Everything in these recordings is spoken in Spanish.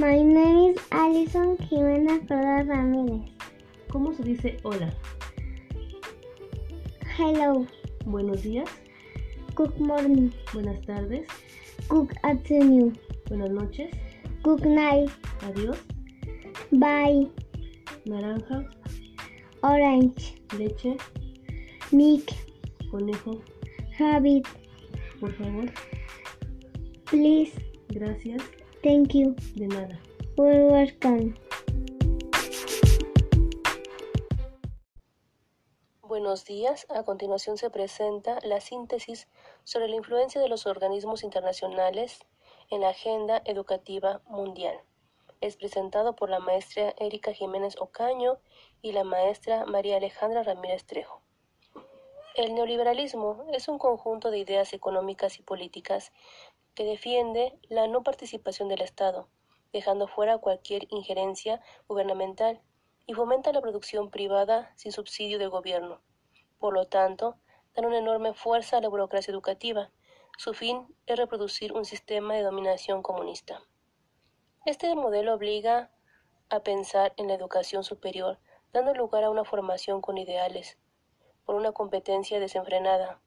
My name is Alison Jiménez Rodas Ramírez. ¿Cómo se dice hola? Hello. Buenos días, Good morning. buenas tardes, Good afternoon. buenas noches, Good night. adiós, Bye. naranja, Orange. leche, Nick. conejo, Rabbit. por favor, Please. gracias, Thank you. de nada. You're welcome. Buenos días. A continuación se presenta la síntesis sobre la influencia de los organismos internacionales en la agenda educativa mundial. Es presentado por la maestra Erika Jiménez Ocaño y la maestra María Alejandra Ramírez Trejo. El neoliberalismo es un conjunto de ideas económicas y políticas que defiende la no participación del Estado, dejando fuera cualquier injerencia gubernamental y fomenta la producción privada sin subsidio del gobierno. Por lo tanto, dan una enorme fuerza a la burocracia educativa. Su fin es reproducir un sistema de dominación comunista. Este modelo obliga a pensar en la educación superior, dando lugar a una formación con ideales, por una competencia desenfrenada,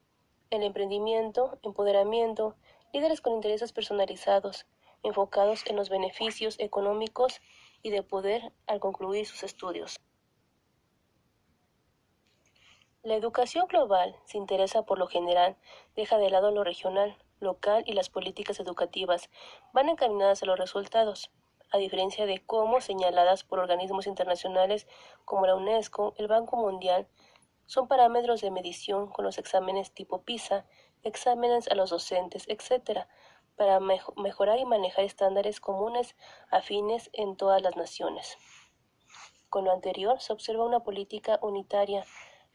el emprendimiento, empoderamiento, líderes con intereses personalizados, enfocados en los beneficios económicos y de poder al concluir sus estudios. La educación global se interesa por lo general, deja de lado lo regional, local y las políticas educativas van encaminadas a los resultados, a diferencia de cómo señaladas por organismos internacionales como la UNESCO, el Banco Mundial, son parámetros de medición con los exámenes tipo PISA, exámenes a los docentes, etc., para mejo- mejorar y manejar estándares comunes afines en todas las naciones. Con lo anterior se observa una política unitaria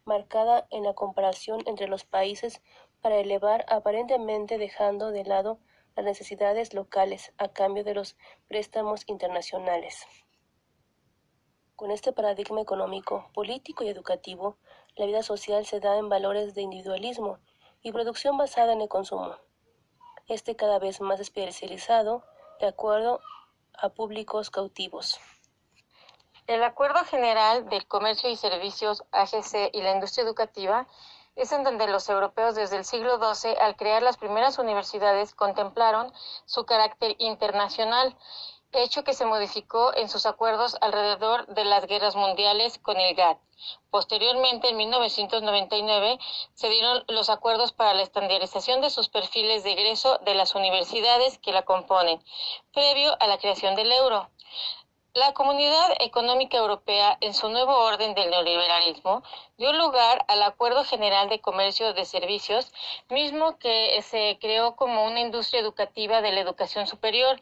marcada en la comparación entre los países para elevar aparentemente dejando de lado las necesidades locales a cambio de los préstamos internacionales. Con este paradigma económico, político y educativo, la vida social se da en valores de individualismo y producción basada en el consumo. Este cada vez más especializado de acuerdo a públicos cautivos. El Acuerdo General del Comercio y Servicios AGC y la industria educativa es en donde los europeos desde el siglo XII, al crear las primeras universidades, contemplaron su carácter internacional, hecho que se modificó en sus acuerdos alrededor de las guerras mundiales con el GATT. Posteriormente, en 1999, se dieron los acuerdos para la estandarización de sus perfiles de egreso de las universidades que la componen, previo a la creación del euro. La Comunidad Económica Europea, en su nuevo orden del neoliberalismo, dio lugar al Acuerdo General de Comercio de Servicios, mismo que se creó como una industria educativa de la educación superior,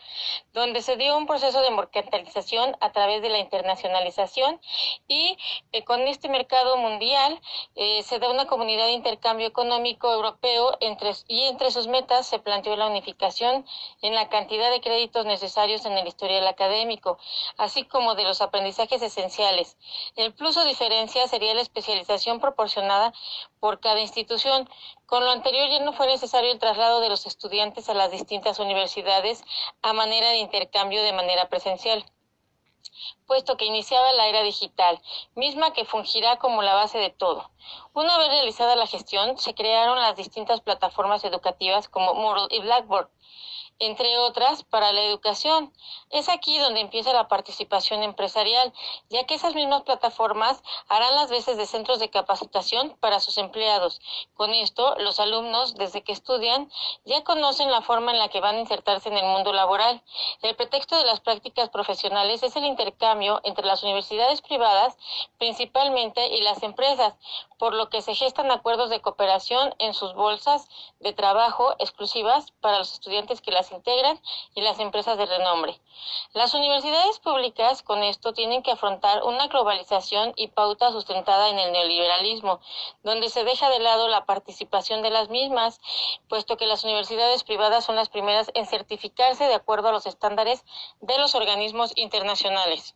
donde se dio un proceso de mercantilización a través de la internacionalización y eh, con este mercado mundial eh, se da una comunidad de intercambio económico europeo entre, y entre sus metas se planteó la unificación en la cantidad de créditos necesarios en el historial académico, así como de los aprendizajes esenciales. El plus o diferencia sería la especialización proporcionada por cada institución. Con lo anterior ya no fue necesario el traslado de los estudiantes a las distintas universidades a manera de intercambio de manera presencial puesto que iniciaba la era digital, misma que fungirá como la base de todo. Una vez realizada la gestión, se crearon las distintas plataformas educativas como Moodle y Blackboard, entre otras, para la educación. Es aquí donde empieza la participación empresarial, ya que esas mismas plataformas harán las veces de centros de capacitación para sus empleados. Con esto, los alumnos, desde que estudian, ya conocen la forma en la que van a insertarse en el mundo laboral. El pretexto de las prácticas profesionales es el intercambio entre las universidades privadas, principalmente, y las empresas, por lo que se gestan acuerdos de cooperación en sus bolsas de trabajo exclusivas para los estudiantes que integran y las empresas de renombre. Las universidades públicas con esto tienen que afrontar una globalización y pauta sustentada en el neoliberalismo, donde se deja de lado la participación de las mismas, puesto que las universidades privadas son las primeras en certificarse de acuerdo a los estándares de los organismos internacionales.